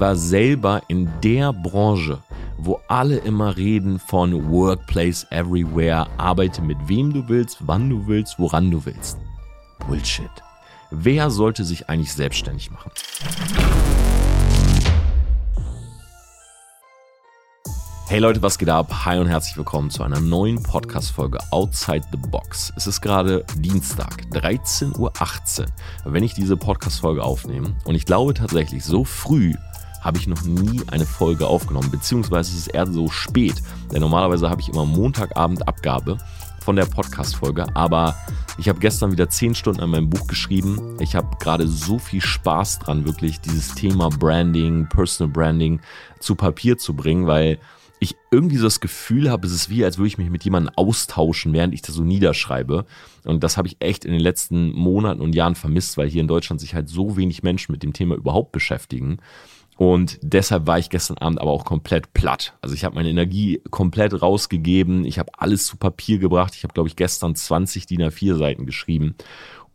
War selber in der Branche, wo alle immer reden von Workplace Everywhere, arbeite mit wem du willst, wann du willst, woran du willst. Bullshit. Wer sollte sich eigentlich selbstständig machen? Hey Leute, was geht ab? Hi und herzlich willkommen zu einer neuen Podcast-Folge Outside the Box. Es ist gerade Dienstag, 13.18 Uhr, wenn ich diese Podcast-Folge aufnehme. Und ich glaube tatsächlich, so früh habe ich noch nie eine Folge aufgenommen, beziehungsweise es ist eher so spät, denn normalerweise habe ich immer Montagabend Abgabe von der Podcast-Folge, aber ich habe gestern wieder 10 Stunden an meinem Buch geschrieben. Ich habe gerade so viel Spaß dran, wirklich dieses Thema Branding, Personal Branding zu Papier zu bringen, weil ich irgendwie so das Gefühl habe, es ist wie, als würde ich mich mit jemandem austauschen, während ich das so niederschreibe. Und das habe ich echt in den letzten Monaten und Jahren vermisst, weil hier in Deutschland sich halt so wenig Menschen mit dem Thema überhaupt beschäftigen. Und deshalb war ich gestern Abend aber auch komplett platt. Also ich habe meine Energie komplett rausgegeben. Ich habe alles zu Papier gebracht. Ich habe, glaube ich, gestern 20 DIN A4 Seiten geschrieben.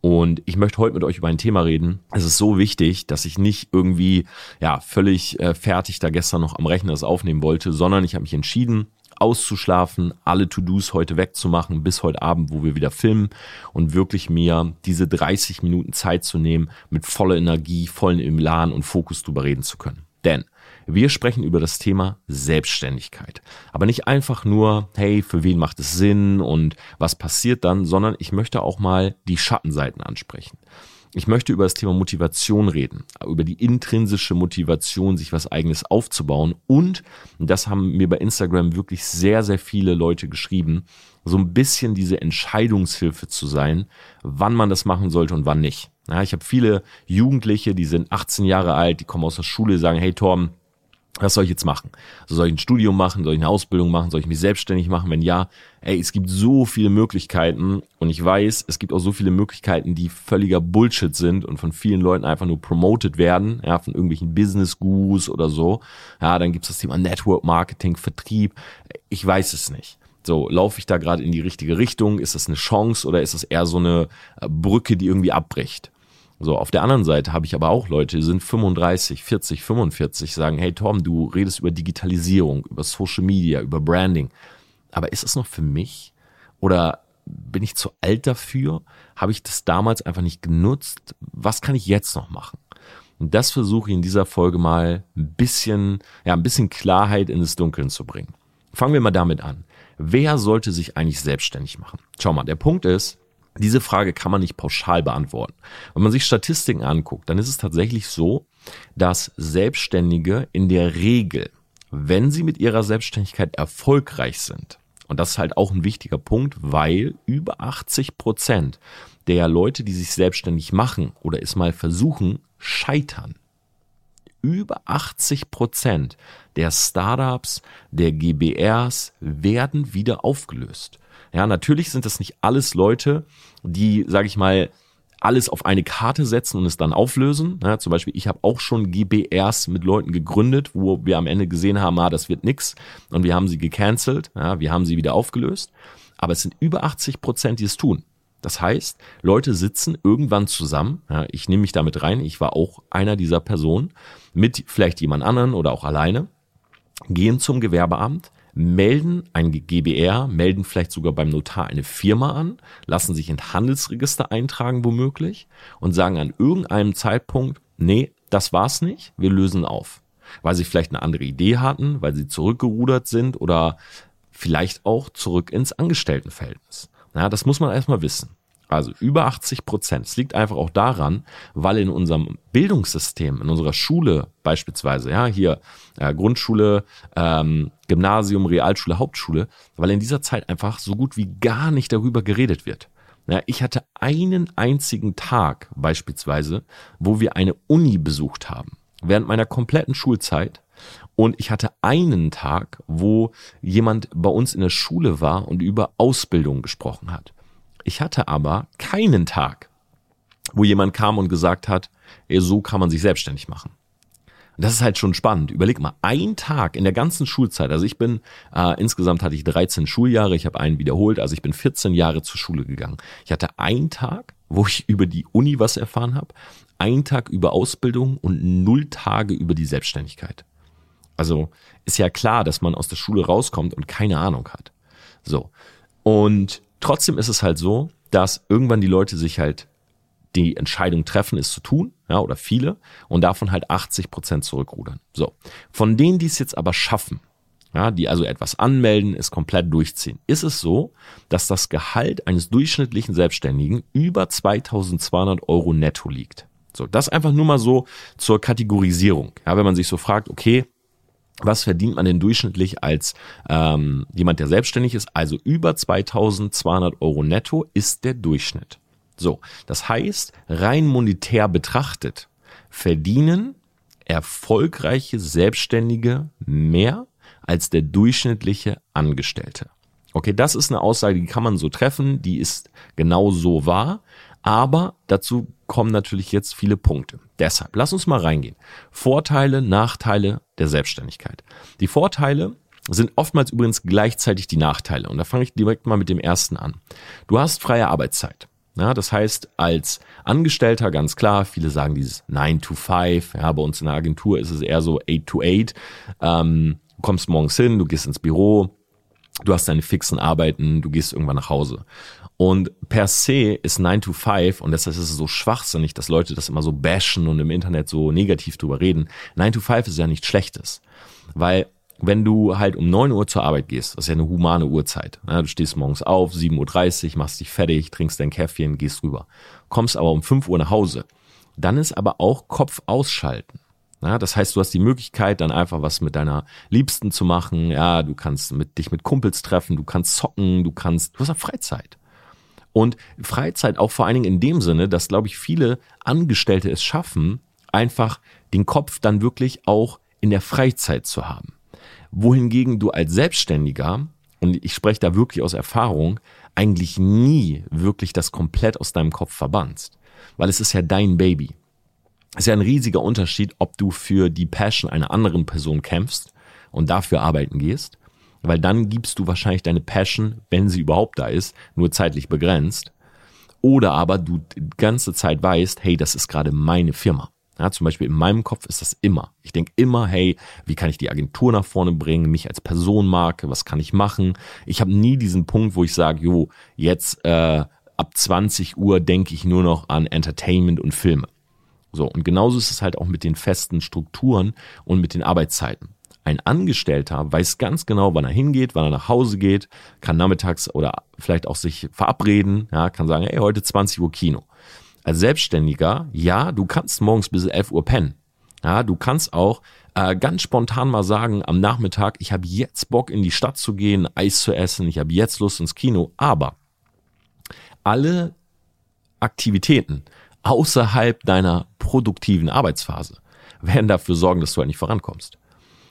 Und ich möchte heute mit euch über ein Thema reden. Es ist so wichtig, dass ich nicht irgendwie ja völlig äh, fertig da gestern noch am Rechner das aufnehmen wollte, sondern ich habe mich entschieden, auszuschlafen, alle To-Dos heute wegzumachen bis heute Abend, wo wir wieder filmen und wirklich mir diese 30 Minuten Zeit zu nehmen, mit voller Energie, vollen Elan und Fokus drüber reden zu können. Denn wir sprechen über das Thema Selbstständigkeit. Aber nicht einfach nur, hey, für wen macht es Sinn und was passiert dann, sondern ich möchte auch mal die Schattenseiten ansprechen. Ich möchte über das Thema Motivation reden, über die intrinsische Motivation, sich was eigenes aufzubauen. Und, das haben mir bei Instagram wirklich sehr, sehr viele Leute geschrieben, so ein bisschen diese Entscheidungshilfe zu sein, wann man das machen sollte und wann nicht. Ja, ich habe viele Jugendliche, die sind 18 Jahre alt, die kommen aus der Schule, sagen, hey Torben, was soll ich jetzt machen? Soll ich ein Studium machen? Soll ich eine Ausbildung machen? Soll ich mich selbstständig machen? Wenn ja, ey, es gibt so viele Möglichkeiten und ich weiß, es gibt auch so viele Möglichkeiten, die völliger Bullshit sind und von vielen Leuten einfach nur promoted werden, ja, von irgendwelchen Business Gurus oder so. Ja, dann gibt's das Thema Network Marketing, Vertrieb. Ich weiß es nicht. So, laufe ich da gerade in die richtige Richtung? Ist das eine Chance oder ist das eher so eine äh, Brücke, die irgendwie abbricht? So, auf der anderen Seite habe ich aber auch Leute, die sind 35, 40, 45, sagen, hey Tom, du redest über Digitalisierung, über Social Media, über Branding. Aber ist es noch für mich? Oder bin ich zu alt dafür? Habe ich das damals einfach nicht genutzt? Was kann ich jetzt noch machen? Und das versuche ich in dieser Folge mal ein bisschen, ja, ein bisschen Klarheit in das Dunkeln zu bringen. Fangen wir mal damit an. Wer sollte sich eigentlich selbstständig machen? Schau mal, der Punkt ist, diese Frage kann man nicht pauschal beantworten. Wenn man sich Statistiken anguckt, dann ist es tatsächlich so, dass Selbstständige in der Regel, wenn sie mit ihrer Selbstständigkeit erfolgreich sind, und das ist halt auch ein wichtiger Punkt, weil über 80 Prozent der Leute, die sich selbstständig machen oder es mal versuchen, scheitern. Über 80 Prozent der Startups, der GBRs werden wieder aufgelöst. Ja, natürlich sind das nicht alles Leute, die, sage ich mal, alles auf eine Karte setzen und es dann auflösen. Ja, zum Beispiel, ich habe auch schon GBRs mit Leuten gegründet, wo wir am Ende gesehen haben, ah, das wird nix und wir haben sie gecancelt, ja, wir haben sie wieder aufgelöst. Aber es sind über 80 Prozent, die es tun. Das heißt, Leute sitzen irgendwann zusammen. Ja, ich nehme mich damit rein. Ich war auch einer dieser Personen mit vielleicht jemand anderen oder auch alleine. Gehen zum Gewerbeamt, melden ein GBR, melden vielleicht sogar beim Notar eine Firma an, lassen sich in Handelsregister eintragen womöglich und sagen an irgendeinem Zeitpunkt, nee, das war's nicht, wir lösen auf. Weil sie vielleicht eine andere Idee hatten, weil sie zurückgerudert sind oder vielleicht auch zurück ins Angestelltenverhältnis. Ja, das muss man erstmal wissen. Also über 80 Prozent. Es liegt einfach auch daran, weil in unserem Bildungssystem, in unserer Schule beispielsweise, ja, hier äh, Grundschule, ähm, Gymnasium, Realschule, Hauptschule, weil in dieser Zeit einfach so gut wie gar nicht darüber geredet wird. Ja, ich hatte einen einzigen Tag beispielsweise, wo wir eine Uni besucht haben, während meiner kompletten Schulzeit. Und ich hatte einen Tag, wo jemand bei uns in der Schule war und über Ausbildung gesprochen hat. Ich hatte aber keinen Tag, wo jemand kam und gesagt hat, ey, so kann man sich selbstständig machen. Und das ist halt schon spannend. Überleg mal, ein Tag in der ganzen Schulzeit. Also ich bin, äh, insgesamt hatte ich 13 Schuljahre, ich habe einen wiederholt, also ich bin 14 Jahre zur Schule gegangen. Ich hatte einen Tag, wo ich über die Uni was erfahren habe, ein Tag über Ausbildung und null Tage über die Selbstständigkeit. Also ist ja klar, dass man aus der Schule rauskommt und keine Ahnung hat. So. Und trotzdem ist es halt so, dass irgendwann die Leute sich halt die Entscheidung treffen, es zu tun, ja, oder viele, und davon halt 80 Prozent zurückrudern. So. Von denen, die es jetzt aber schaffen, ja, die also etwas anmelden, es komplett durchziehen, ist es so, dass das Gehalt eines durchschnittlichen Selbstständigen über 2200 Euro netto liegt. So, das einfach nur mal so zur Kategorisierung. Ja, wenn man sich so fragt, okay, was verdient man denn durchschnittlich als ähm, jemand, der selbstständig ist? Also über 2200 Euro netto ist der Durchschnitt. So, das heißt, rein monetär betrachtet verdienen erfolgreiche Selbstständige mehr als der durchschnittliche Angestellte. Okay, das ist eine Aussage, die kann man so treffen, die ist genau so wahr, aber dazu kommen natürlich jetzt viele Punkte. Deshalb, lass uns mal reingehen. Vorteile, Nachteile der Selbstständigkeit. Die Vorteile sind oftmals übrigens gleichzeitig die Nachteile. Und da fange ich direkt mal mit dem ersten an. Du hast freie Arbeitszeit. Ja, das heißt, als Angestellter ganz klar, viele sagen dieses 9 to 5, ja, bei uns in der Agentur ist es eher so 8 to 8. Ähm, du kommst morgens hin, du gehst ins Büro, du hast deine fixen Arbeiten, du gehst irgendwann nach Hause. Und per se ist 9 to 5, und deshalb ist es so schwachsinnig, dass Leute das immer so bashen und im Internet so negativ drüber reden. 9 to 5 ist ja nichts Schlechtes. Weil wenn du halt um 9 Uhr zur Arbeit gehst, das ist ja eine humane Uhrzeit. Ja, du stehst morgens auf, 7.30 Uhr, machst dich fertig, trinkst dein Käffchen, gehst rüber. Kommst aber um 5 Uhr nach Hause. Dann ist aber auch Kopf ausschalten. Ja, das heißt, du hast die Möglichkeit, dann einfach was mit deiner Liebsten zu machen. Ja, du kannst mit, dich mit Kumpels treffen, du kannst zocken, du kannst, du hast auch Freizeit. Und Freizeit auch vor allen Dingen in dem Sinne, dass, glaube ich, viele Angestellte es schaffen, einfach den Kopf dann wirklich auch in der Freizeit zu haben. Wohingegen du als Selbstständiger, und ich spreche da wirklich aus Erfahrung, eigentlich nie wirklich das komplett aus deinem Kopf verbannst. Weil es ist ja dein Baby. Es ist ja ein riesiger Unterschied, ob du für die Passion einer anderen Person kämpfst und dafür arbeiten gehst weil dann gibst du wahrscheinlich deine Passion, wenn sie überhaupt da ist, nur zeitlich begrenzt. Oder aber du die ganze Zeit weißt, hey, das ist gerade meine Firma. Ja, zum Beispiel in meinem Kopf ist das immer. Ich denke immer, hey, wie kann ich die Agentur nach vorne bringen, mich als Personenmarke, was kann ich machen? Ich habe nie diesen Punkt, wo ich sage, jo, jetzt äh, ab 20 Uhr denke ich nur noch an Entertainment und Filme. So, und genauso ist es halt auch mit den festen Strukturen und mit den Arbeitszeiten. Ein Angestellter weiß ganz genau, wann er hingeht, wann er nach Hause geht, kann nachmittags oder vielleicht auch sich verabreden, ja, kann sagen, hey, heute 20 Uhr Kino. Als Selbstständiger, ja, du kannst morgens bis 11 Uhr pennen. Ja, du kannst auch äh, ganz spontan mal sagen am Nachmittag, ich habe jetzt Bock in die Stadt zu gehen, Eis zu essen, ich habe jetzt Lust ins Kino, aber alle Aktivitäten außerhalb deiner produktiven Arbeitsphase werden dafür sorgen, dass du halt nicht vorankommst.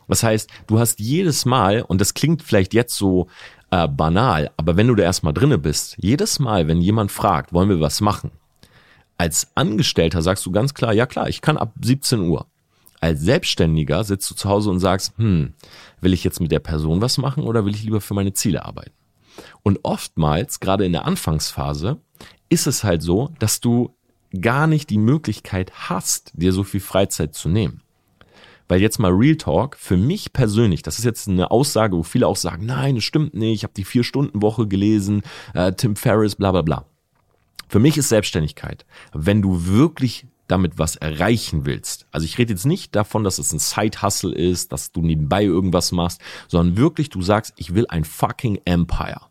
Das heißt, du hast jedes Mal, und das klingt vielleicht jetzt so äh, banal, aber wenn du da erstmal drinne bist, jedes Mal, wenn jemand fragt, wollen wir was machen, als Angestellter sagst du ganz klar, ja klar, ich kann ab 17 Uhr. Als Selbstständiger sitzt du zu Hause und sagst, hm, will ich jetzt mit der Person was machen oder will ich lieber für meine Ziele arbeiten? Und oftmals, gerade in der Anfangsphase, ist es halt so, dass du gar nicht die Möglichkeit hast, dir so viel Freizeit zu nehmen. Weil jetzt mal Real Talk, für mich persönlich, das ist jetzt eine Aussage, wo viele auch sagen, nein, das stimmt nicht, ich habe die Vier-Stunden-Woche gelesen, äh, Tim Ferriss, bla bla bla. Für mich ist Selbstständigkeit, wenn du wirklich damit was erreichen willst. Also ich rede jetzt nicht davon, dass es ein Side-Hustle ist, dass du nebenbei irgendwas machst, sondern wirklich du sagst, ich will ein fucking Empire.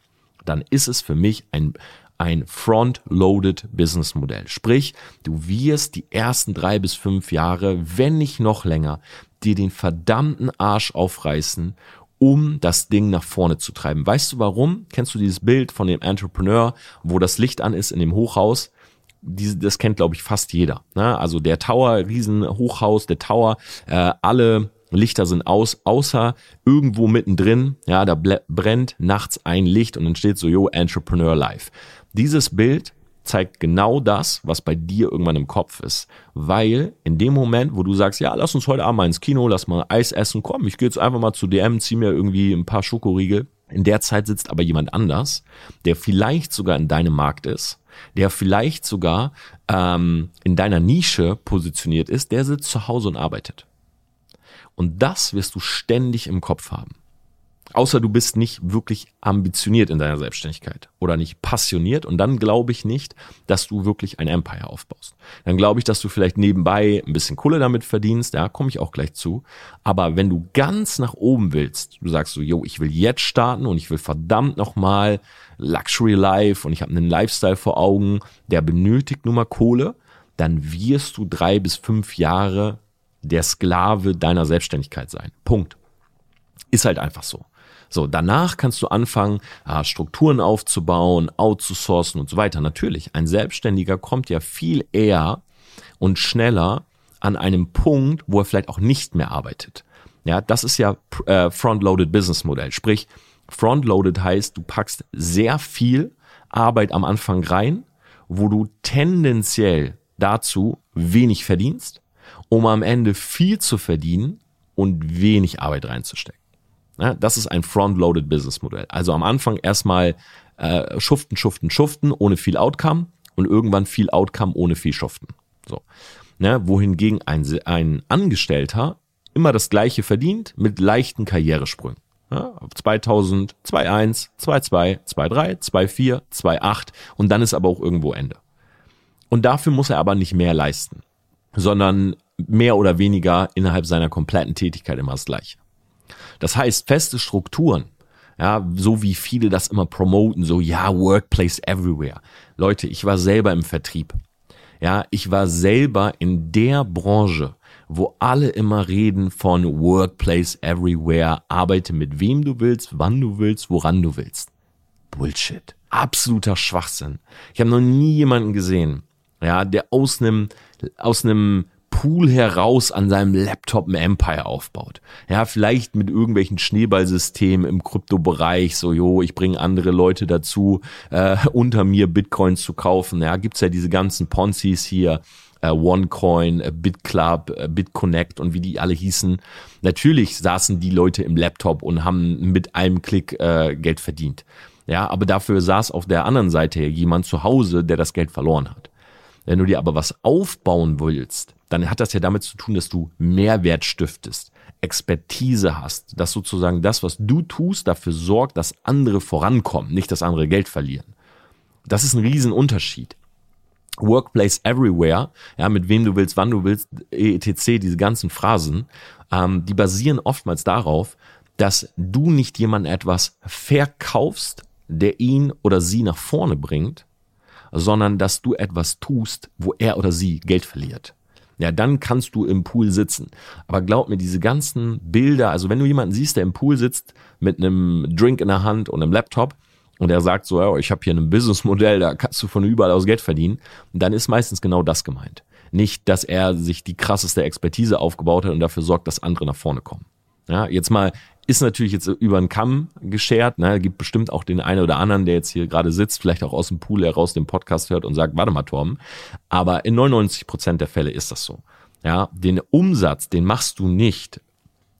Dann ist es für mich ein ein Front-Loaded Business Modell. Sprich, du wirst die ersten drei bis fünf Jahre, wenn nicht noch länger, dir den verdammten Arsch aufreißen, um das Ding nach vorne zu treiben. Weißt du warum? Kennst du dieses Bild von dem Entrepreneur, wo das Licht an ist in dem Hochhaus? Das kennt, glaube ich, fast jeder. Ne? Also der Tower, riesen Hochhaus, der Tower, äh, alle Lichter sind aus, außer irgendwo mittendrin, ja, da brennt nachts ein Licht und dann steht so, yo, Entrepreneur Life. Dieses Bild zeigt genau das, was bei dir irgendwann im Kopf ist. Weil in dem Moment, wo du sagst, ja, lass uns heute Abend mal ins Kino, lass mal Eis essen, komm, ich gehe jetzt einfach mal zu DM, zieh mir irgendwie ein paar Schokoriegel. In der Zeit sitzt aber jemand anders, der vielleicht sogar in deinem Markt ist, der vielleicht sogar ähm, in deiner Nische positioniert ist, der sitzt zu Hause und arbeitet. Und das wirst du ständig im Kopf haben. Außer du bist nicht wirklich ambitioniert in deiner Selbstständigkeit oder nicht passioniert. Und dann glaube ich nicht, dass du wirklich ein Empire aufbaust. Dann glaube ich, dass du vielleicht nebenbei ein bisschen Kohle damit verdienst. Ja, komme ich auch gleich zu. Aber wenn du ganz nach oben willst, du sagst so, yo, ich will jetzt starten und ich will verdammt nochmal Luxury Life und ich habe einen Lifestyle vor Augen, der benötigt nun mal Kohle, dann wirst du drei bis fünf Jahre der Sklave deiner Selbstständigkeit sein. Punkt. Ist halt einfach so. So, danach kannst du anfangen, ah, Strukturen aufzubauen, outzusourcen und so weiter. Natürlich, ein Selbstständiger kommt ja viel eher und schneller an einem Punkt, wo er vielleicht auch nicht mehr arbeitet. Ja, das ist ja äh, Front-Loaded Business Modell. Sprich, Front-Loaded heißt, du packst sehr viel Arbeit am Anfang rein, wo du tendenziell dazu wenig verdienst, um am Ende viel zu verdienen und wenig Arbeit reinzustecken. Ja, das ist ein Front-Loaded Business Modell. Also am Anfang erstmal äh, schuften, schuften, schuften, ohne viel Outcome und irgendwann viel Outcome ohne viel Schuften. So. Ja, wohingegen ein, ein Angestellter immer das gleiche verdient mit leichten Karrieresprüngen. Ja, 2000, 2.1, 2.2, 2.3, 2.4, 2.8 und dann ist aber auch irgendwo Ende. Und dafür muss er aber nicht mehr leisten, sondern mehr oder weniger innerhalb seiner kompletten Tätigkeit immer das gleiche. Das heißt, feste Strukturen, ja, so wie viele das immer promoten, so ja, Workplace everywhere. Leute, ich war selber im Vertrieb. Ja, ich war selber in der Branche, wo alle immer reden von Workplace everywhere, arbeite mit wem du willst, wann du willst, woran du willst. Bullshit. Absoluter Schwachsinn. Ich habe noch nie jemanden gesehen, ja, der aus einem aus einem Pool heraus an seinem Laptop ein Empire aufbaut. Ja, vielleicht mit irgendwelchen Schneeballsystemen im Kryptobereich, so, jo, ich bringe andere Leute dazu, äh, unter mir Bitcoins zu kaufen. Ja, gibt's ja diese ganzen Ponzis hier, äh, OneCoin, äh, BitClub, äh, BitConnect und wie die alle hießen. Natürlich saßen die Leute im Laptop und haben mit einem Klick äh, Geld verdient. Ja, aber dafür saß auf der anderen Seite jemand zu Hause, der das Geld verloren hat. Wenn du dir aber was aufbauen willst, dann hat das ja damit zu tun, dass du Mehrwert stiftest, Expertise hast, dass sozusagen das, was du tust, dafür sorgt, dass andere vorankommen, nicht dass andere Geld verlieren. Das ist ein Riesenunterschied. Workplace Everywhere, ja, mit wem du willst, wann du willst, etc., diese ganzen Phrasen, ähm, die basieren oftmals darauf, dass du nicht jemandem etwas verkaufst, der ihn oder sie nach vorne bringt, sondern dass du etwas tust, wo er oder sie Geld verliert. Ja, dann kannst du im Pool sitzen. Aber glaub mir, diese ganzen Bilder, also wenn du jemanden siehst, der im Pool sitzt mit einem Drink in der Hand und einem Laptop und er sagt so, ja, ich habe hier ein Businessmodell, da kannst du von überall aus Geld verdienen, dann ist meistens genau das gemeint. Nicht, dass er sich die krasseste Expertise aufgebaut hat und dafür sorgt, dass andere nach vorne kommen. Ja, jetzt mal ist natürlich jetzt über den Kamm geschert. Ne? Gibt bestimmt auch den einen oder anderen, der jetzt hier gerade sitzt, vielleicht auch aus dem Pool heraus den Podcast hört und sagt, warte mal, Torben. Aber in 99 Prozent der Fälle ist das so. Ja, den Umsatz, den machst du nicht,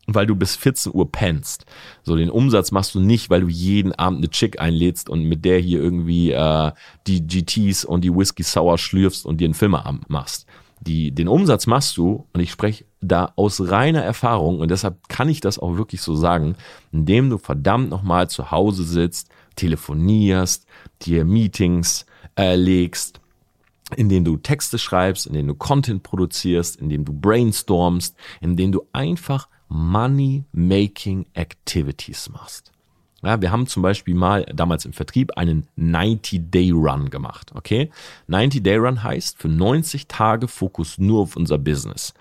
weil du bis 14 Uhr pennst. So, den Umsatz machst du nicht, weil du jeden Abend eine Chick einlädst und mit der hier irgendwie äh, die GTs und die Whisky Sour schlürfst und dir einen Filmeabend machst die, den Umsatz machst du, und ich spreche da aus reiner Erfahrung, und deshalb kann ich das auch wirklich so sagen, indem du verdammt nochmal zu Hause sitzt, telefonierst, dir Meetings äh, legst, indem du Texte schreibst, indem du Content produzierst, indem du brainstormst, indem du einfach Money-Making Activities machst. Ja, wir haben zum Beispiel mal damals im Vertrieb einen 90-Day-Run gemacht. Okay? 90-Day-Run heißt für 90 Tage Fokus nur auf unser Business.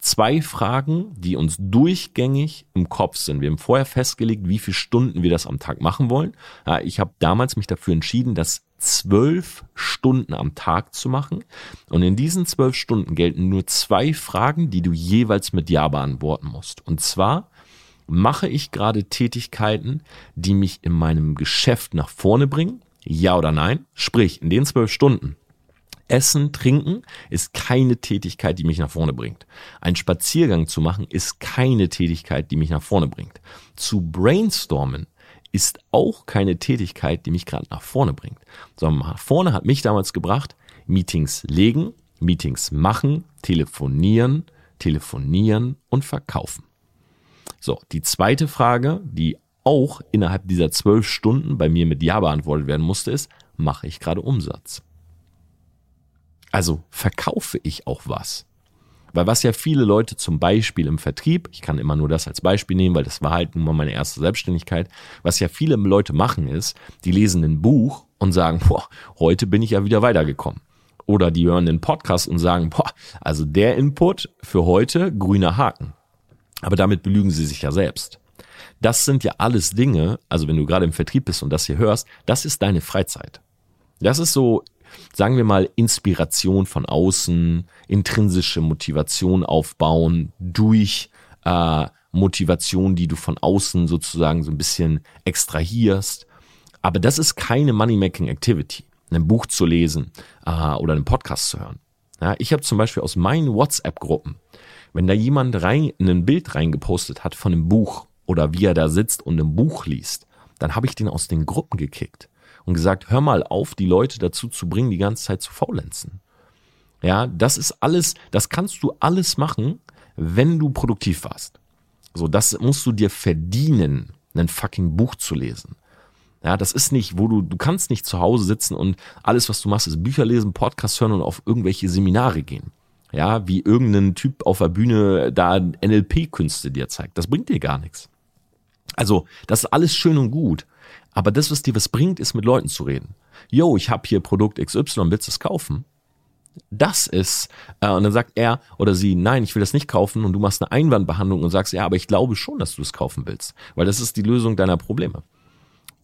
Zwei Fragen, die uns durchgängig im Kopf sind. Wir haben vorher festgelegt, wie viele Stunden wir das am Tag machen wollen. Ich habe damals mich dafür entschieden, das zwölf Stunden am Tag zu machen. Und in diesen zwölf Stunden gelten nur zwei Fragen, die du jeweils mit Ja beantworten musst. Und zwar, Mache ich gerade Tätigkeiten, die mich in meinem Geschäft nach vorne bringen? Ja oder nein? Sprich, in den zwölf Stunden. Essen, trinken ist keine Tätigkeit, die mich nach vorne bringt. Ein Spaziergang zu machen ist keine Tätigkeit, die mich nach vorne bringt. Zu brainstormen ist auch keine Tätigkeit, die mich gerade nach vorne bringt. Sondern nach vorne hat mich damals gebracht, Meetings legen, Meetings machen, telefonieren, telefonieren und verkaufen. So, die zweite Frage, die auch innerhalb dieser zwölf Stunden bei mir mit Ja beantwortet werden musste, ist, mache ich gerade Umsatz? Also verkaufe ich auch was? Weil was ja viele Leute zum Beispiel im Vertrieb, ich kann immer nur das als Beispiel nehmen, weil das war halt nun mal meine erste Selbstständigkeit, was ja viele Leute machen ist, die lesen ein Buch und sagen, boah, heute bin ich ja wieder weitergekommen. Oder die hören den Podcast und sagen, boah, also der Input für heute, grüner Haken. Aber damit belügen sie sich ja selbst. Das sind ja alles Dinge, also wenn du gerade im Vertrieb bist und das hier hörst, das ist deine Freizeit. Das ist so sagen wir mal, Inspiration von außen, intrinsische Motivation aufbauen durch äh, Motivation, die du von außen sozusagen so ein bisschen extrahierst. Aber das ist keine Money-Making-Activity, ein Buch zu lesen äh, oder einen Podcast zu hören. Ja, ich habe zum Beispiel aus meinen WhatsApp-Gruppen, wenn da jemand rein, ein Bild reingepostet hat von einem Buch oder wie er da sitzt und ein Buch liest, dann habe ich den aus den Gruppen gekickt und gesagt, hör mal auf, die Leute dazu zu bringen, die ganze Zeit zu faulenzen. Ja, das ist alles, das kannst du alles machen, wenn du produktiv warst. So, das musst du dir verdienen, ein fucking Buch zu lesen. Ja, das ist nicht, wo du, du kannst nicht zu Hause sitzen und alles, was du machst, ist Bücher lesen, Podcasts hören und auf irgendwelche Seminare gehen. Ja, wie irgendein Typ auf der Bühne da NLP-Künste dir zeigt. Das bringt dir gar nichts. Also, das ist alles schön und gut. Aber das, was dir was bringt, ist mit Leuten zu reden. Yo, ich habe hier Produkt XY, willst du es kaufen? Das ist, äh, und dann sagt er oder sie, nein, ich will das nicht kaufen und du machst eine Einwandbehandlung und sagst, ja, aber ich glaube schon, dass du es kaufen willst, weil das ist die Lösung deiner Probleme.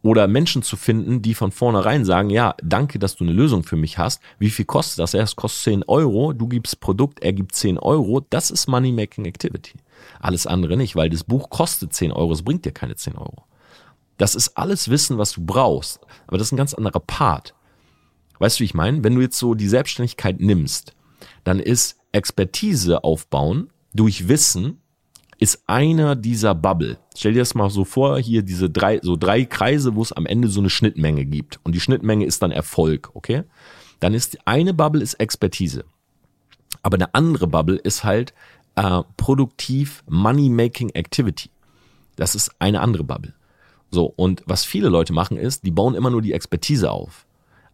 Oder Menschen zu finden, die von vornherein sagen, ja, danke, dass du eine Lösung für mich hast. Wie viel kostet das? Er es kostet 10 Euro, du gibst Produkt, er gibt 10 Euro. Das ist Money-Making Activity. Alles andere nicht, weil das Buch kostet 10 Euro, es bringt dir keine 10 Euro. Das ist alles Wissen, was du brauchst. Aber das ist ein ganz anderer Part. Weißt du, wie ich meine? Wenn du jetzt so die Selbstständigkeit nimmst, dann ist Expertise aufbauen durch Wissen ist einer dieser Bubble. Stell dir das mal so vor, hier diese drei, so drei Kreise, wo es am Ende so eine Schnittmenge gibt. Und die Schnittmenge ist dann Erfolg, okay? Dann ist eine Bubble ist Expertise. Aber eine andere Bubble ist halt äh, produktiv Money-Making Activity. Das ist eine andere Bubble. So, und was viele Leute machen ist, die bauen immer nur die Expertise auf.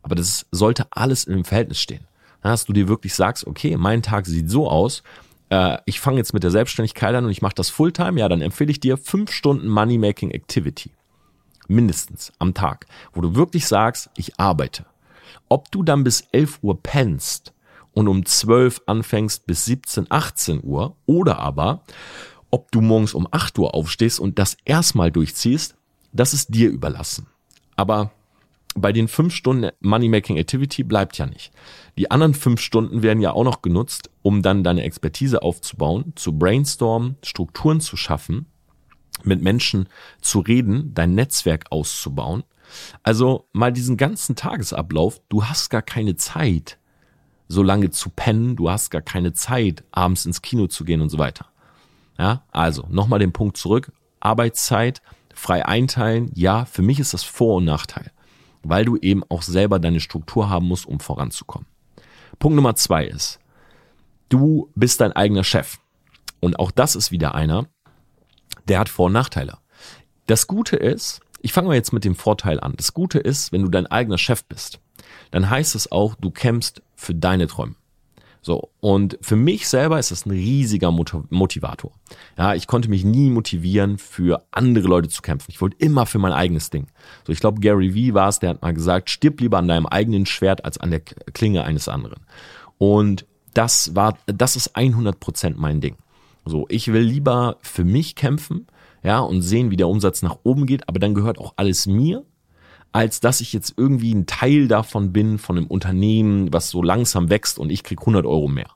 Aber das sollte alles in einem Verhältnis stehen. Dass du dir wirklich sagst, okay, mein Tag sieht so aus, äh, ich fange jetzt mit der Selbstständigkeit an und ich mache das Fulltime, ja, dann empfehle ich dir fünf Stunden Money-Making Activity. Mindestens am Tag, wo du wirklich sagst, ich arbeite. Ob du dann bis 11 Uhr pennst und um 12 anfängst bis 17, 18 Uhr oder aber ob du morgens um 8 Uhr aufstehst und das erstmal durchziehst, das ist dir überlassen. Aber bei den fünf Stunden Money-Making Activity bleibt ja nicht. Die anderen fünf Stunden werden ja auch noch genutzt, um dann deine Expertise aufzubauen, zu brainstormen, Strukturen zu schaffen, mit Menschen zu reden, dein Netzwerk auszubauen. Also mal diesen ganzen Tagesablauf, du hast gar keine Zeit, so lange zu pennen, du hast gar keine Zeit, abends ins Kino zu gehen und so weiter. Ja, also nochmal den Punkt zurück. Arbeitszeit, frei einteilen, ja, für mich ist das Vor- und Nachteil, weil du eben auch selber deine Struktur haben musst, um voranzukommen. Punkt Nummer zwei ist, du bist dein eigener Chef. Und auch das ist wieder einer, der hat Vor- und Nachteile. Das Gute ist, ich fange mal jetzt mit dem Vorteil an. Das Gute ist, wenn du dein eigener Chef bist, dann heißt es auch, du kämpfst für deine Träume. So, und für mich selber ist das ein riesiger Motivator. Ja, ich konnte mich nie motivieren, für andere Leute zu kämpfen. Ich wollte immer für mein eigenes Ding. So, ich glaube, Gary Vee war es, der hat mal gesagt, stirb lieber an deinem eigenen Schwert als an der Klinge eines anderen. Und das war, das ist 100 Prozent mein Ding. So, ich will lieber für mich kämpfen, ja, und sehen, wie der Umsatz nach oben geht, aber dann gehört auch alles mir als dass ich jetzt irgendwie ein Teil davon bin, von einem Unternehmen, was so langsam wächst und ich krieg 100 Euro mehr.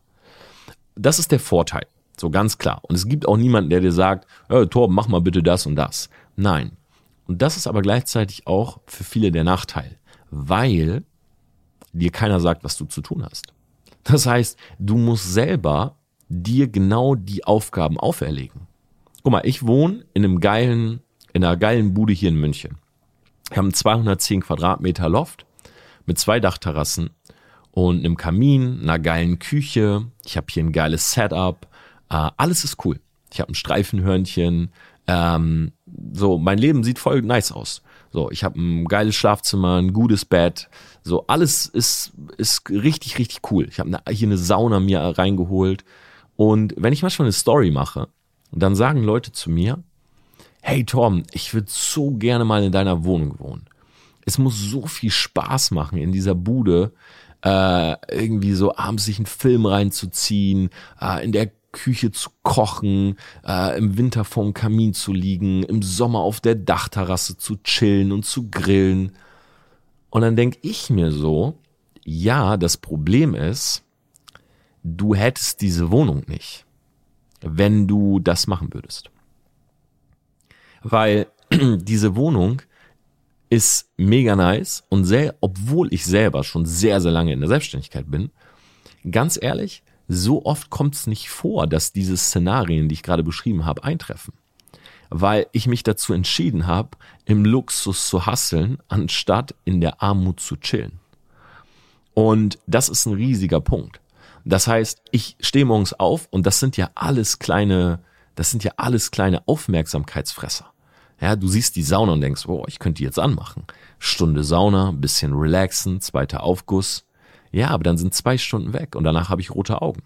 Das ist der Vorteil, so ganz klar. Und es gibt auch niemanden, der dir sagt, hey, Torben, mach mal bitte das und das. Nein. Und das ist aber gleichzeitig auch für viele der Nachteil, weil dir keiner sagt, was du zu tun hast. Das heißt, du musst selber dir genau die Aufgaben auferlegen. Guck mal, ich wohne in einem geilen, in einer geilen Bude hier in München. Wir haben 210 Quadratmeter Loft mit zwei Dachterrassen und einem Kamin, einer geilen Küche. Ich habe hier ein geiles Setup. Äh, alles ist cool. Ich habe ein Streifenhörnchen. Ähm, so, mein Leben sieht voll nice aus. So, ich habe ein geiles Schlafzimmer, ein gutes Bett. So, alles ist, ist richtig, richtig cool. Ich habe hier eine Sauna mir reingeholt. Und wenn ich manchmal eine Story mache, dann sagen Leute zu mir, hey Tom, ich würde so gerne mal in deiner Wohnung wohnen. Es muss so viel Spaß machen, in dieser Bude äh, irgendwie so abends sich einen Film reinzuziehen, äh, in der Küche zu kochen, äh, im Winter vorm Kamin zu liegen, im Sommer auf der Dachterrasse zu chillen und zu grillen. Und dann denke ich mir so, ja, das Problem ist, du hättest diese Wohnung nicht, wenn du das machen würdest. Weil diese Wohnung ist mega nice und sehr, obwohl ich selber schon sehr, sehr lange in der Selbstständigkeit bin, ganz ehrlich, so oft kommt es nicht vor, dass diese Szenarien, die ich gerade beschrieben habe, eintreffen. Weil ich mich dazu entschieden habe, im Luxus zu hasseln, anstatt in der Armut zu chillen. Und das ist ein riesiger Punkt. Das heißt, ich stehe morgens auf und das sind ja alles kleine, das sind ja alles kleine Aufmerksamkeitsfresser. Ja, du siehst die Sauna und denkst, oh, ich könnte die jetzt anmachen. Stunde Sauna, bisschen relaxen, zweiter Aufguss. Ja, aber dann sind zwei Stunden weg und danach habe ich rote Augen.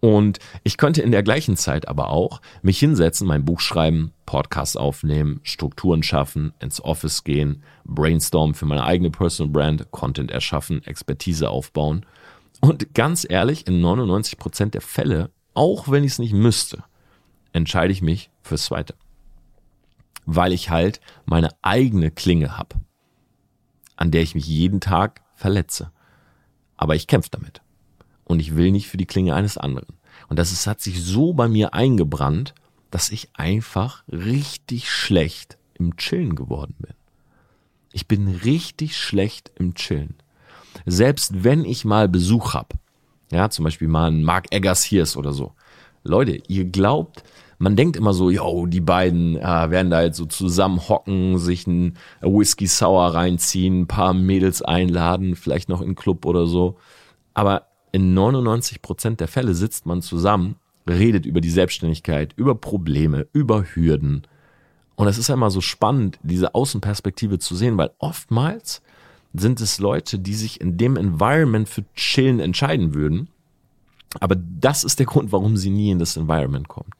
Und ich könnte in der gleichen Zeit aber auch mich hinsetzen, mein Buch schreiben, Podcast aufnehmen, Strukturen schaffen, ins Office gehen, brainstormen für meine eigene Personal Brand, Content erschaffen, Expertise aufbauen. Und ganz ehrlich, in 99 Prozent der Fälle, auch wenn ich es nicht müsste, entscheide ich mich fürs Zweite weil ich halt meine eigene Klinge habe, an der ich mich jeden Tag verletze. Aber ich kämpfe damit. Und ich will nicht für die Klinge eines anderen. Und das ist, hat sich so bei mir eingebrannt, dass ich einfach richtig schlecht im Chillen geworden bin. Ich bin richtig schlecht im Chillen. Selbst wenn ich mal Besuch hab, ja, zum Beispiel mal ein Mark Eggers hier ist oder so. Leute, ihr glaubt, man denkt immer so, yo, die beiden äh, werden da jetzt so zusammen hocken, sich ein Whisky Sour reinziehen, ein paar Mädels einladen, vielleicht noch in Club oder so. Aber in 99 Prozent der Fälle sitzt man zusammen, redet über die Selbstständigkeit, über Probleme, über Hürden. Und es ist ja immer so spannend, diese Außenperspektive zu sehen, weil oftmals sind es Leute, die sich in dem Environment für Chillen entscheiden würden. Aber das ist der Grund, warum sie nie in das Environment kommen.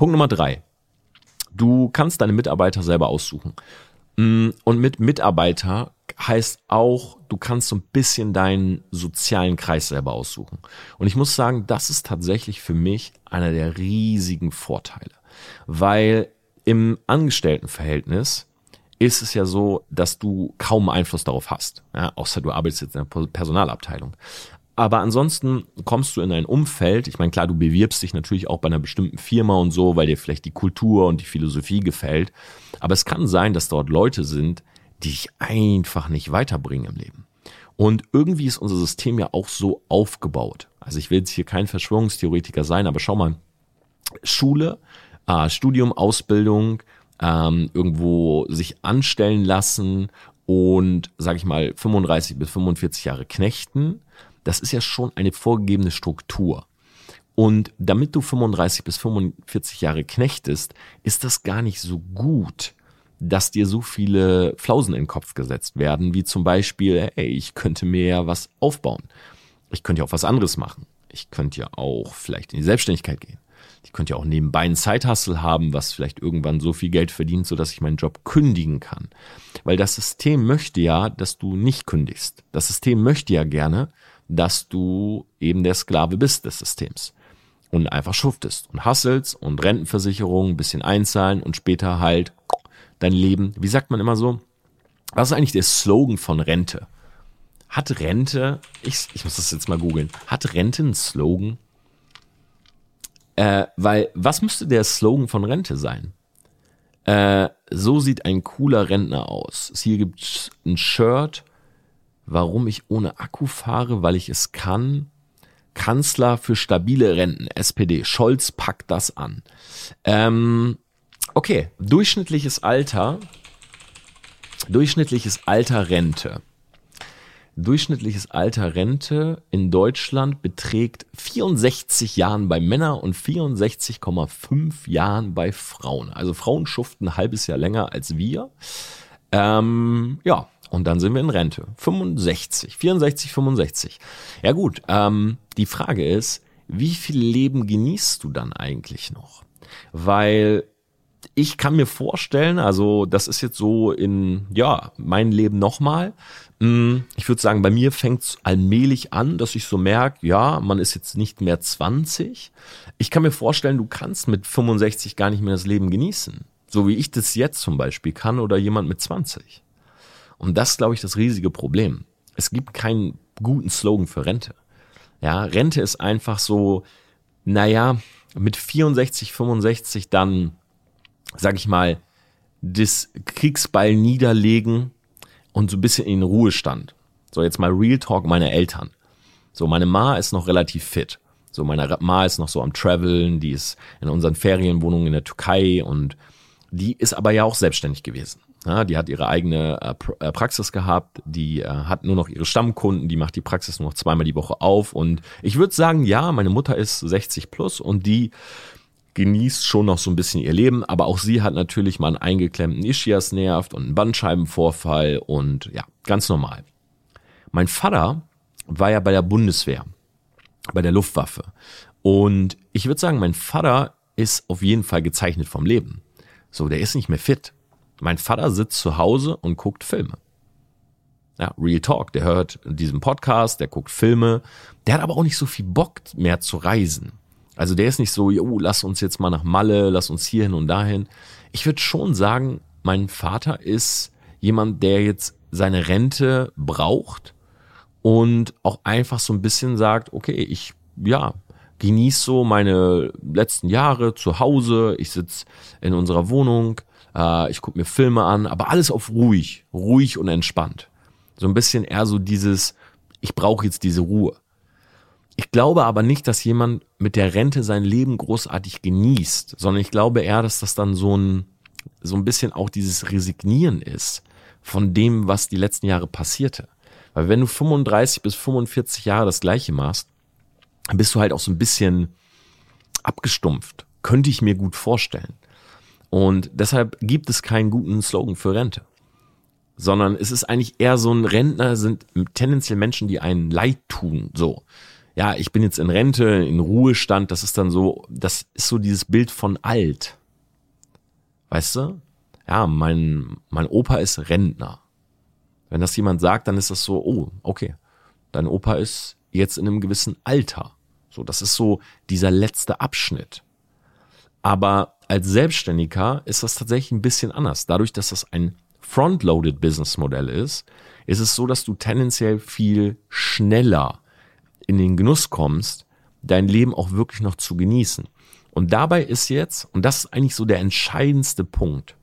Punkt Nummer drei. Du kannst deine Mitarbeiter selber aussuchen. Mm, und mit Mitarbeiter heißt auch, du kannst so ein bisschen deinen sozialen Kreis selber aussuchen. Und ich muss sagen, das ist tatsächlich für mich einer der riesigen Vorteile. Weil im Angestelltenverhältnis ist es ja so, dass du kaum Einfluss darauf hast. Ja, außer du arbeitest jetzt in der Personalabteilung. Aber ansonsten kommst du in ein Umfeld, ich meine, klar, du bewirbst dich natürlich auch bei einer bestimmten Firma und so, weil dir vielleicht die Kultur und die Philosophie gefällt. Aber es kann sein, dass dort Leute sind, die dich einfach nicht weiterbringen im Leben. Und irgendwie ist unser System ja auch so aufgebaut. Also ich will jetzt hier kein Verschwörungstheoretiker sein, aber schau mal, Schule, äh, Studium, Ausbildung, ähm, irgendwo sich anstellen lassen und, sag ich mal, 35 bis 45 Jahre knechten das ist ja schon eine vorgegebene Struktur. Und damit du 35 bis 45 Jahre knechtest, ist das gar nicht so gut, dass dir so viele Flausen in den Kopf gesetzt werden, wie zum Beispiel, hey, ich könnte mir ja was aufbauen. Ich könnte ja auch was anderes machen. Ich könnte ja auch vielleicht in die Selbstständigkeit gehen. Ich könnte ja auch nebenbei einen Zeithassel haben, was vielleicht irgendwann so viel Geld verdient, sodass ich meinen Job kündigen kann. Weil das System möchte ja, dass du nicht kündigst. Das System möchte ja gerne, dass du eben der Sklave bist des Systems und einfach schuftest und hasselst und Rentenversicherung, ein bisschen einzahlen und später halt dein Leben. Wie sagt man immer so? Was ist eigentlich der Slogan von Rente? Hat Rente, ich, ich muss das jetzt mal googeln, hat Rente einen Slogan? Äh, weil, was müsste der Slogan von Rente sein? Äh, so sieht ein cooler Rentner aus. Hier gibt ein Shirt warum ich ohne Akku fahre, weil ich es kann. Kanzler für stabile Renten, SPD. Scholz packt das an. Ähm, okay, durchschnittliches Alter Durchschnittliches Alter Rente. Durchschnittliches Alter Rente in Deutschland beträgt 64 Jahren bei Männern und 64,5 Jahren bei Frauen. Also Frauen schuften ein halbes Jahr länger als wir. Ähm, ja, und dann sind wir in Rente. 65, 64, 65. Ja gut, ähm, die Frage ist, wie viel Leben genießt du dann eigentlich noch? Weil ich kann mir vorstellen, also das ist jetzt so in, ja, mein Leben nochmal. Hm, ich würde sagen, bei mir fängt es allmählich an, dass ich so merke, ja, man ist jetzt nicht mehr 20. Ich kann mir vorstellen, du kannst mit 65 gar nicht mehr das Leben genießen. So wie ich das jetzt zum Beispiel kann oder jemand mit 20. Und das ist, glaube ich, das riesige Problem. Es gibt keinen guten Slogan für Rente. Ja, Rente ist einfach so, naja, mit 64, 65 dann sag ich mal, das Kriegsball niederlegen und so ein bisschen in den Ruhestand. So, jetzt mal Real Talk meine Eltern. So, meine Ma ist noch relativ fit. So, meine Ma ist noch so am Traveln, die ist in unseren Ferienwohnungen in der Türkei und die ist aber ja auch selbstständig gewesen. Ja, die hat ihre eigene äh, äh, Praxis gehabt, die äh, hat nur noch ihre Stammkunden, die macht die Praxis nur noch zweimal die Woche auf und ich würde sagen, ja, meine Mutter ist 60 plus und die genießt schon noch so ein bisschen ihr Leben, aber auch sie hat natürlich mal einen eingeklemmten Ischias-Nerv und einen Bandscheibenvorfall und ja, ganz normal. Mein Vater war ja bei der Bundeswehr, bei der Luftwaffe. Und ich würde sagen, mein Vater ist auf jeden Fall gezeichnet vom Leben. So, der ist nicht mehr fit. Mein Vater sitzt zu Hause und guckt Filme. Ja, Real Talk, der hört diesen Podcast, der guckt Filme, der hat aber auch nicht so viel Bock mehr zu reisen. Also der ist nicht so, jo, lass uns jetzt mal nach Malle, lass uns hierhin und dahin. Ich würde schon sagen, mein Vater ist jemand, der jetzt seine Rente braucht und auch einfach so ein bisschen sagt, okay, ich, ja, genieße so meine letzten Jahre zu Hause, ich sitze in unserer Wohnung, äh, ich gucke mir Filme an, aber alles auf ruhig, ruhig und entspannt. So ein bisschen eher so dieses, ich brauche jetzt diese Ruhe. Ich glaube aber nicht, dass jemand mit der Rente sein Leben großartig genießt, sondern ich glaube eher, dass das dann so ein, so ein bisschen auch dieses Resignieren ist von dem, was die letzten Jahre passierte. Weil wenn du 35 bis 45 Jahre das Gleiche machst, bist du halt auch so ein bisschen abgestumpft. Könnte ich mir gut vorstellen. Und deshalb gibt es keinen guten Slogan für Rente. Sondern es ist eigentlich eher so ein Rentner sind tendenziell Menschen, die einen leid tun, so ja, ich bin jetzt in Rente, in Ruhestand, das ist dann so, das ist so dieses Bild von alt. Weißt du? Ja, mein, mein Opa ist Rentner. Wenn das jemand sagt, dann ist das so, oh, okay, dein Opa ist jetzt in einem gewissen Alter. So, das ist so dieser letzte Abschnitt. Aber als Selbstständiger ist das tatsächlich ein bisschen anders. Dadurch, dass das ein Frontloaded Business Modell ist, ist es so, dass du tendenziell viel schneller in den Genuss kommst, dein Leben auch wirklich noch zu genießen. Und dabei ist jetzt, und das ist eigentlich so der entscheidendste Punkt,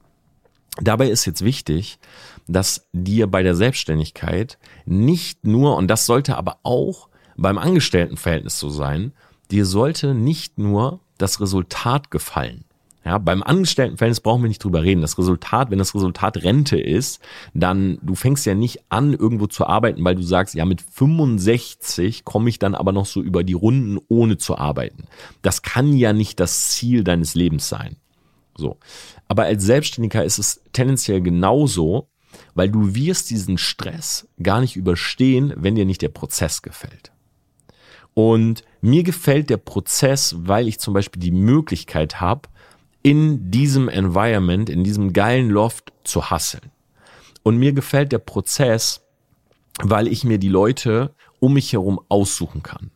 dabei ist jetzt wichtig, dass dir bei der Selbstständigkeit nicht nur, und das sollte aber auch beim Angestelltenverhältnis so sein, dir sollte nicht nur das Resultat gefallen. Ja, beim Angestelltenverhältnis brauchen wir nicht drüber reden. Das Resultat, wenn das Resultat Rente ist, dann du fängst ja nicht an, irgendwo zu arbeiten, weil du sagst, ja, mit 65 komme ich dann aber noch so über die Runden, ohne zu arbeiten. Das kann ja nicht das Ziel deines Lebens sein. So. Aber als Selbstständiger ist es tendenziell genauso, weil du wirst diesen Stress gar nicht überstehen, wenn dir nicht der Prozess gefällt. Und mir gefällt der Prozess, weil ich zum Beispiel die Möglichkeit habe, in diesem Environment, in diesem geilen Loft zu hasseln. Und mir gefällt der Prozess, weil ich mir die Leute um mich herum aussuchen kann.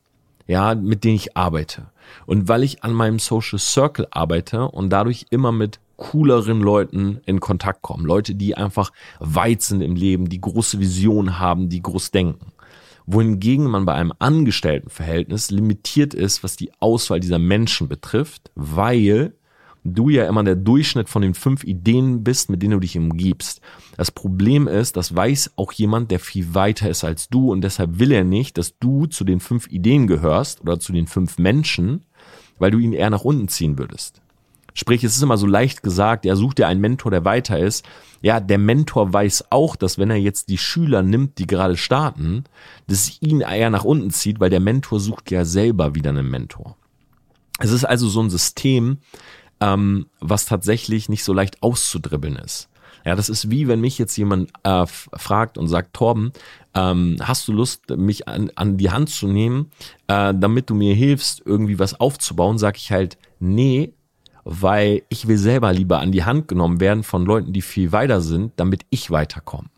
Ja, mit denen ich arbeite. Und weil ich an meinem Social Circle arbeite und dadurch immer mit cooleren Leuten in Kontakt komme. Leute, die einfach weit sind im Leben, die große Visionen haben, die groß denken. Wohingegen man bei einem Angestelltenverhältnis limitiert ist, was die Auswahl dieser Menschen betrifft, weil du ja immer der Durchschnitt von den fünf Ideen bist, mit denen du dich umgibst. Das Problem ist, das weiß auch jemand, der viel weiter ist als du und deshalb will er nicht, dass du zu den fünf Ideen gehörst oder zu den fünf Menschen, weil du ihn eher nach unten ziehen würdest. Sprich, es ist immer so leicht gesagt, er sucht dir einen Mentor, der weiter ist. Ja, der Mentor weiß auch, dass wenn er jetzt die Schüler nimmt, die gerade starten, dass ihn eher nach unten zieht, weil der Mentor sucht ja selber wieder einen Mentor. Es ist also so ein System, ähm, was tatsächlich nicht so leicht auszudribbeln ist. Ja, das ist wie wenn mich jetzt jemand äh, fragt und sagt, Torben, ähm, hast du Lust, mich an, an die Hand zu nehmen, äh, damit du mir hilfst, irgendwie was aufzubauen, sag ich halt, nee, weil ich will selber lieber an die Hand genommen werden von Leuten, die viel weiter sind, damit ich weiterkomme.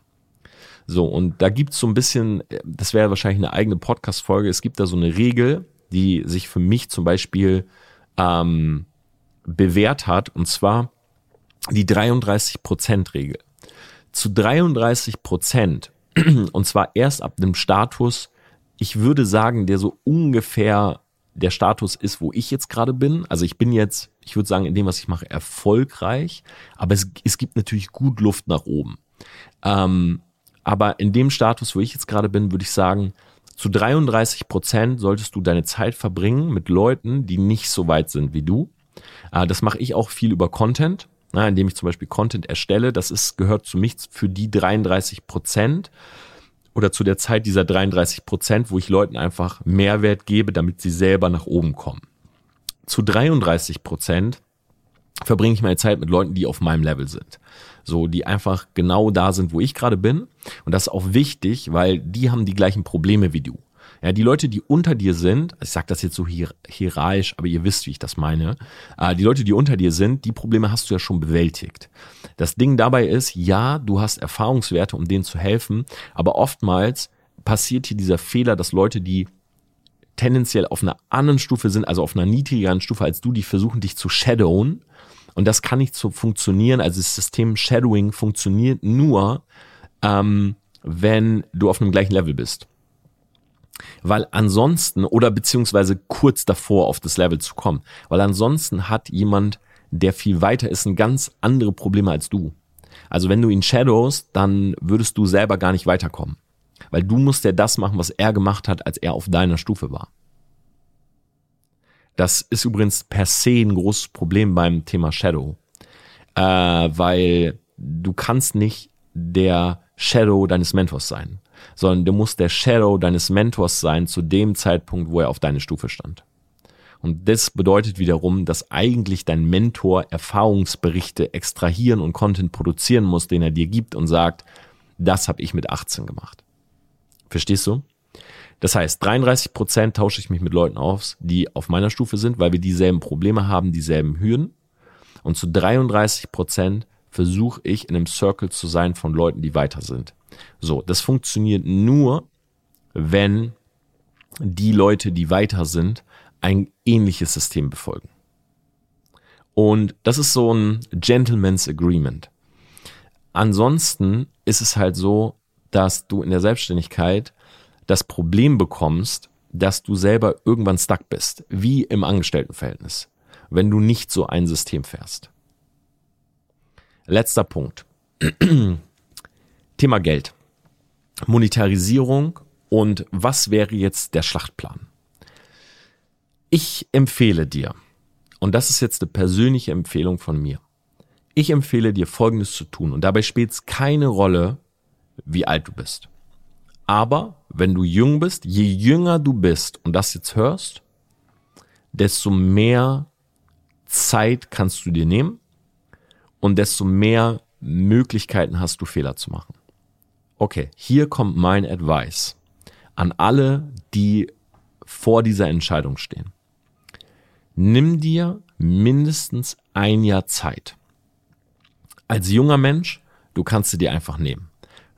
So, und da gibt's so ein bisschen, das wäre wahrscheinlich eine eigene Podcast-Folge, es gibt da so eine Regel, die sich für mich zum Beispiel ähm, bewährt hat, und zwar die 33%-Regel. Zu 33% und zwar erst ab einem Status, ich würde sagen, der so ungefähr der Status ist, wo ich jetzt gerade bin. Also ich bin jetzt, ich würde sagen, in dem, was ich mache, erfolgreich, aber es, es gibt natürlich gut Luft nach oben. Ähm, aber in dem Status, wo ich jetzt gerade bin, würde ich sagen, zu 33 Prozent solltest du deine Zeit verbringen mit Leuten, die nicht so weit sind wie du. Äh, das mache ich auch viel über Content, na, indem ich zum Beispiel Content erstelle. Das ist, gehört zu mich für die 33 Prozent oder zu der Zeit dieser 33 Prozent, wo ich Leuten einfach Mehrwert gebe, damit sie selber nach oben kommen. Zu 33 Prozent verbringe ich meine Zeit mit Leuten, die auf meinem Level sind. So, die einfach genau da sind, wo ich gerade bin. Und das ist auch wichtig, weil die haben die gleichen Probleme wie du. Ja, die Leute, die unter dir sind, ich sage das jetzt so hier, hierarchisch, aber ihr wisst, wie ich das meine, äh, die Leute, die unter dir sind, die Probleme hast du ja schon bewältigt. Das Ding dabei ist, ja, du hast Erfahrungswerte, um denen zu helfen, aber oftmals passiert hier dieser Fehler, dass Leute, die tendenziell auf einer anderen Stufe sind, also auf einer niedrigeren Stufe als du, die versuchen dich zu shadowen. Und das kann nicht so funktionieren. Also das System Shadowing funktioniert nur, ähm, wenn du auf einem gleichen Level bist. Weil ansonsten, oder beziehungsweise kurz davor auf das Level zu kommen, weil ansonsten hat jemand, der viel weiter ist, ein ganz andere Probleme als du. Also wenn du ihn shadows, dann würdest du selber gar nicht weiterkommen. Weil du musst ja das machen, was er gemacht hat, als er auf deiner Stufe war. Das ist übrigens per se ein großes Problem beim Thema Shadow. Äh, weil du kannst nicht der Shadow deines Mentors sein sondern du musst der Shadow deines Mentors sein zu dem Zeitpunkt, wo er auf deine Stufe stand. Und das bedeutet wiederum, dass eigentlich dein Mentor Erfahrungsberichte extrahieren und Content produzieren muss, den er dir gibt und sagt, das habe ich mit 18 gemacht. Verstehst du? Das heißt, 33 Prozent tausche ich mich mit Leuten auf, die auf meiner Stufe sind, weil wir dieselben Probleme haben, dieselben Hürden. Und zu 33 Prozent versuche ich in einem Circle zu sein von Leuten, die weiter sind. So, das funktioniert nur, wenn die Leute, die weiter sind, ein ähnliches System befolgen. Und das ist so ein Gentleman's Agreement. Ansonsten ist es halt so, dass du in der Selbstständigkeit das Problem bekommst, dass du selber irgendwann stuck bist, wie im Angestelltenverhältnis, wenn du nicht so ein System fährst. Letzter Punkt. Thema Geld. Monetarisierung und was wäre jetzt der Schlachtplan? Ich empfehle dir, und das ist jetzt eine persönliche Empfehlung von mir, ich empfehle dir Folgendes zu tun und dabei spielt es keine Rolle, wie alt du bist. Aber wenn du jung bist, je jünger du bist und das jetzt hörst, desto mehr Zeit kannst du dir nehmen und desto mehr Möglichkeiten hast du Fehler zu machen. Okay, hier kommt mein Advice an alle, die vor dieser Entscheidung stehen. Nimm dir mindestens ein Jahr Zeit. Als junger Mensch, du kannst sie dir einfach nehmen.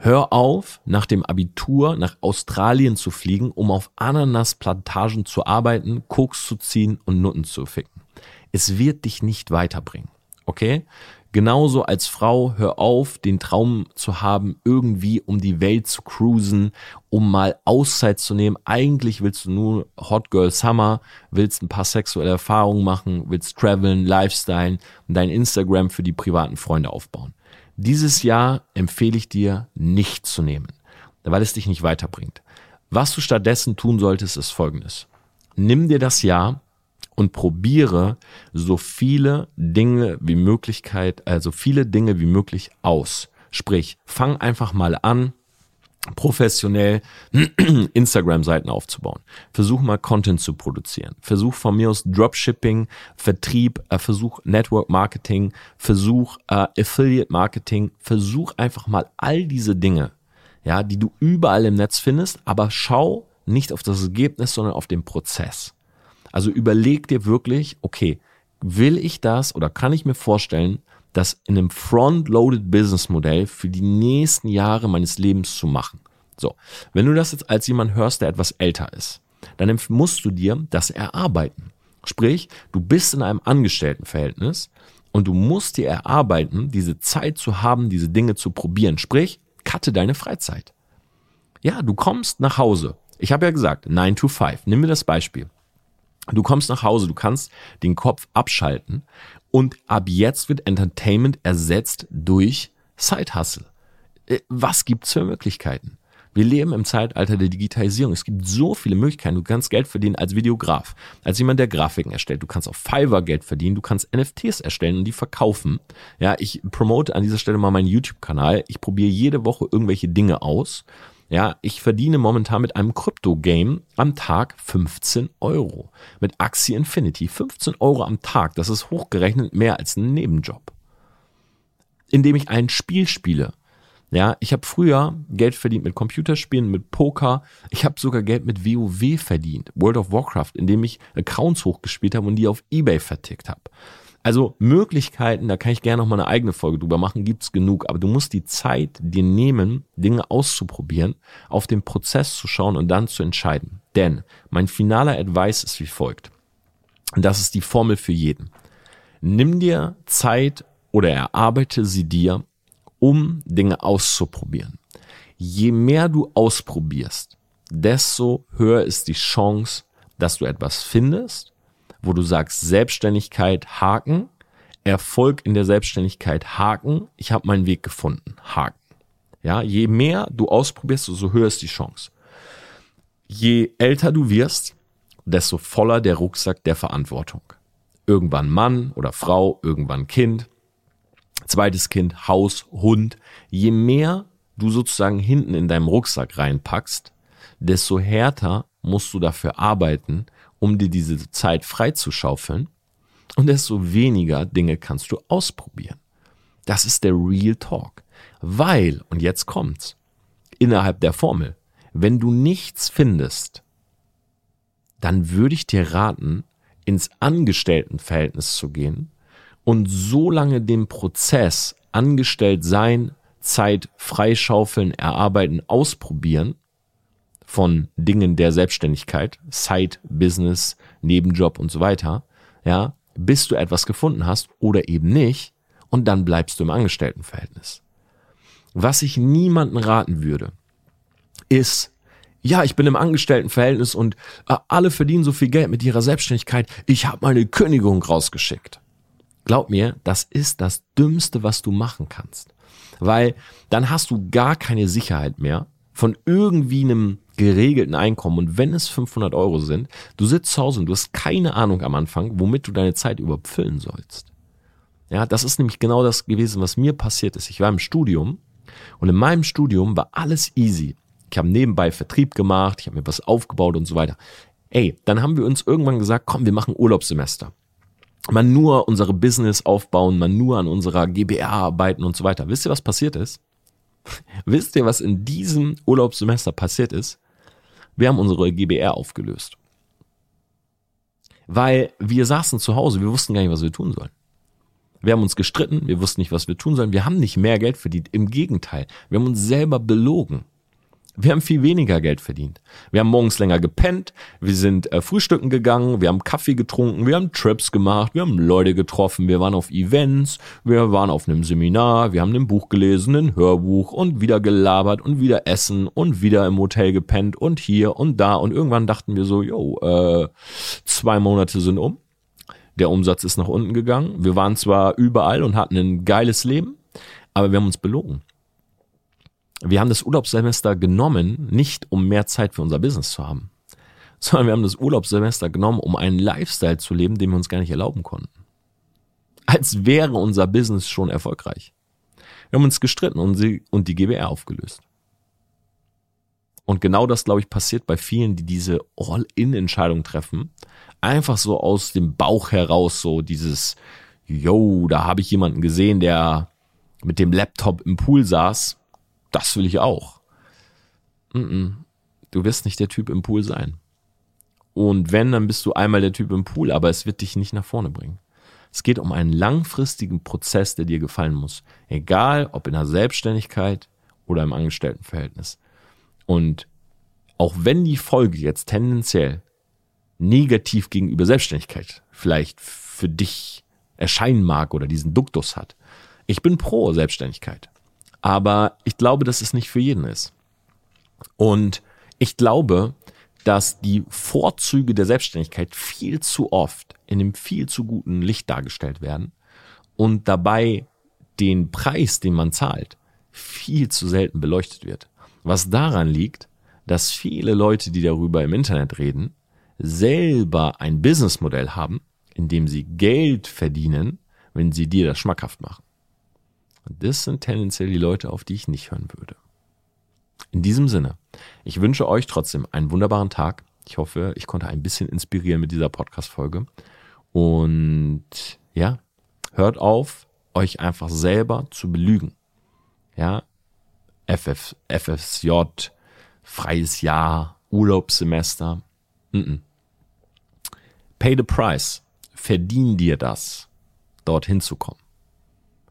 Hör auf, nach dem Abitur nach Australien zu fliegen, um auf Ananasplantagen zu arbeiten, Koks zu ziehen und Nutten zu ficken. Es wird dich nicht weiterbringen. Okay? Genauso als Frau, hör auf, den Traum zu haben, irgendwie um die Welt zu cruisen, um mal Auszeit zu nehmen. Eigentlich willst du nur Hot Girl Summer, willst ein paar sexuelle Erfahrungen machen, willst traveln, Lifestyle und dein Instagram für die privaten Freunde aufbauen. Dieses Jahr empfehle ich dir nicht zu nehmen, weil es dich nicht weiterbringt. Was du stattdessen tun solltest, ist folgendes. Nimm dir das Jahr und probiere so viele Dinge wie Möglichkeit, also viele Dinge wie möglich aus. Sprich, fang einfach mal an, professionell Instagram-Seiten aufzubauen. Versuch mal Content zu produzieren. Versuch von mir aus Dropshipping, Vertrieb, äh, versuch Network Marketing, versuch äh, Affiliate Marketing, versuch einfach mal all diese Dinge, ja, die du überall im Netz findest, aber schau nicht auf das Ergebnis, sondern auf den Prozess. Also überleg dir wirklich, okay, will ich das oder kann ich mir vorstellen, das in einem front-loaded Business-Modell für die nächsten Jahre meines Lebens zu machen. So, wenn du das jetzt als jemand hörst, der etwas älter ist, dann musst du dir das erarbeiten. Sprich, du bist in einem Angestelltenverhältnis und du musst dir erarbeiten, diese Zeit zu haben, diese Dinge zu probieren. Sprich, cutte deine Freizeit. Ja, du kommst nach Hause. Ich habe ja gesagt, 9 to 5. Nimm mir das Beispiel. Du kommst nach Hause, du kannst den Kopf abschalten und ab jetzt wird Entertainment ersetzt durch Side Hustle. Äh, was gibt's für Möglichkeiten? Wir leben im Zeitalter der Digitalisierung. Es gibt so viele Möglichkeiten. Du kannst Geld verdienen als Videograf, als jemand, der Grafiken erstellt. Du kannst auf Fiverr Geld verdienen. Du kannst NFTs erstellen und die verkaufen. Ja, ich promote an dieser Stelle mal meinen YouTube-Kanal. Ich probiere jede Woche irgendwelche Dinge aus. Ja, ich verdiene momentan mit einem Krypto-Game am Tag 15 Euro. Mit Axie Infinity 15 Euro am Tag. Das ist hochgerechnet mehr als ein Nebenjob. Indem ich ein Spiel spiele ja, ich habe früher Geld verdient mit Computerspielen, mit Poker. Ich habe sogar Geld mit WoW verdient, World of Warcraft, indem ich Accounts hochgespielt habe und die auf eBay vertickt habe. Also Möglichkeiten, da kann ich gerne noch mal eine eigene Folge drüber machen, gibt's genug. Aber du musst die Zeit dir nehmen, Dinge auszuprobieren, auf den Prozess zu schauen und dann zu entscheiden. Denn mein finaler Advice ist wie folgt. Das ist die Formel für jeden. Nimm dir Zeit oder erarbeite sie dir um Dinge auszuprobieren. Je mehr du ausprobierst, desto höher ist die Chance, dass du etwas findest, wo du sagst Selbstständigkeit haken, Erfolg in der Selbstständigkeit haken, ich habe meinen Weg gefunden, haken. Ja, je mehr du ausprobierst, so höher ist die Chance. Je älter du wirst, desto voller der Rucksack der Verantwortung. Irgendwann Mann oder Frau, irgendwann Kind, zweites Kind, Haus, Hund. Je mehr du sozusagen hinten in deinem Rucksack reinpackst, desto härter musst du dafür arbeiten, um dir diese Zeit freizuschaufeln und desto weniger Dinge kannst du ausprobieren. Das ist der Real Talk. Weil, und jetzt kommt's, innerhalb der Formel, wenn du nichts findest, dann würde ich dir raten, ins Angestelltenverhältnis zu gehen und so lange den Prozess angestellt sein, Zeit freischaufeln, erarbeiten, ausprobieren von Dingen der Selbstständigkeit, Side, Business, Nebenjob und so weiter, ja, bis du etwas gefunden hast oder eben nicht und dann bleibst du im Angestelltenverhältnis. Was ich niemanden raten würde, ist, ja, ich bin im Angestelltenverhältnis und äh, alle verdienen so viel Geld mit ihrer Selbstständigkeit, ich habe meine Kündigung rausgeschickt. Glaub mir, das ist das Dümmste, was du machen kannst. Weil dann hast du gar keine Sicherheit mehr von irgendwie einem geregelten Einkommen. Und wenn es 500 Euro sind, du sitzt zu Hause und du hast keine Ahnung am Anfang, womit du deine Zeit überhaupt füllen sollst. Ja, das ist nämlich genau das gewesen, was mir passiert ist. Ich war im Studium und in meinem Studium war alles easy. Ich habe nebenbei Vertrieb gemacht, ich habe mir was aufgebaut und so weiter. Ey, dann haben wir uns irgendwann gesagt, komm, wir machen Urlaubssemester man nur unsere Business aufbauen, man nur an unserer GBR arbeiten und so weiter. Wisst ihr, was passiert ist? Wisst ihr, was in diesem Urlaubssemester passiert ist? Wir haben unsere GBR aufgelöst. Weil wir saßen zu Hause, wir wussten gar nicht, was wir tun sollen. Wir haben uns gestritten, wir wussten nicht, was wir tun sollen. Wir haben nicht mehr Geld verdient. Im Gegenteil, wir haben uns selber belogen. Wir haben viel weniger Geld verdient. Wir haben morgens länger gepennt, wir sind äh, frühstücken gegangen, wir haben Kaffee getrunken, wir haben Trips gemacht, wir haben Leute getroffen, wir waren auf Events, wir waren auf einem Seminar, wir haben ein Buch gelesen, ein Hörbuch und wieder gelabert und wieder essen und wieder im Hotel gepennt und hier und da. Und irgendwann dachten wir so, yo, äh, zwei Monate sind um, der Umsatz ist nach unten gegangen, wir waren zwar überall und hatten ein geiles Leben, aber wir haben uns belogen wir haben das Urlaubssemester genommen, nicht um mehr Zeit für unser Business zu haben, sondern wir haben das Urlaubssemester genommen, um einen Lifestyle zu leben, den wir uns gar nicht erlauben konnten. Als wäre unser Business schon erfolgreich. Wir haben uns gestritten und, sie, und die GBR aufgelöst. Und genau das, glaube ich, passiert bei vielen, die diese All-In-Entscheidung treffen. Einfach so aus dem Bauch heraus, so dieses, yo, da habe ich jemanden gesehen, der mit dem Laptop im Pool saß. Das will ich auch. Du wirst nicht der Typ im Pool sein. Und wenn, dann bist du einmal der Typ im Pool, aber es wird dich nicht nach vorne bringen. Es geht um einen langfristigen Prozess, der dir gefallen muss. Egal, ob in der Selbstständigkeit oder im Angestelltenverhältnis. Und auch wenn die Folge jetzt tendenziell negativ gegenüber Selbstständigkeit vielleicht für dich erscheinen mag oder diesen Duktus hat, ich bin pro Selbstständigkeit. Aber ich glaube, dass es nicht für jeden ist. Und ich glaube, dass die Vorzüge der Selbstständigkeit viel zu oft in einem viel zu guten Licht dargestellt werden und dabei den Preis, den man zahlt, viel zu selten beleuchtet wird. Was daran liegt, dass viele Leute, die darüber im Internet reden, selber ein Businessmodell haben, in dem sie Geld verdienen, wenn sie dir das schmackhaft machen. Und das sind tendenziell die Leute, auf die ich nicht hören würde. In diesem Sinne, ich wünsche euch trotzdem einen wunderbaren Tag. Ich hoffe, ich konnte ein bisschen inspirieren mit dieser Podcast-Folge. Und ja, hört auf, euch einfach selber zu belügen. Ja, FF, FSJ, freies Jahr, Urlaubssemester. Mm -mm. Pay the price. Verdien dir das, dorthin zu kommen.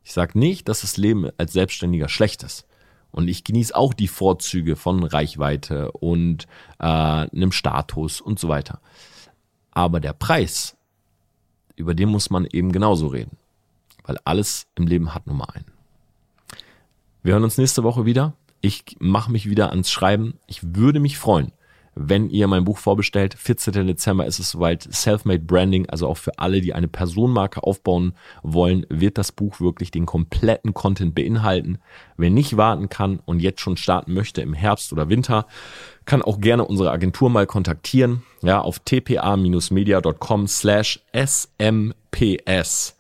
Ich sage nicht, dass das Leben als Selbstständiger schlecht ist. Und ich genieße auch die Vorzüge von Reichweite und äh, einem Status und so weiter. Aber der Preis, über den muss man eben genauso reden. Weil alles im Leben hat Nummer einen. Wir hören uns nächste Woche wieder. Ich mache mich wieder ans Schreiben. Ich würde mich freuen, wenn ihr mein Buch vorbestellt. 14. Dezember ist es soweit. Selfmade Branding, also auch für alle, die eine Personenmarke aufbauen wollen, wird das Buch wirklich den kompletten Content beinhalten. Wer nicht warten kann und jetzt schon starten möchte im Herbst oder Winter, kann auch gerne unsere Agentur mal kontaktieren. Ja, auf tpa-media.com slash smps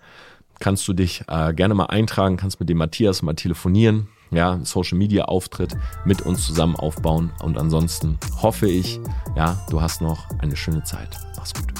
kannst du dich äh, gerne mal eintragen, kannst mit dem Matthias mal telefonieren ja, Social Media Auftritt mit uns zusammen aufbauen. Und ansonsten hoffe ich, ja, du hast noch eine schöne Zeit. Mach's gut.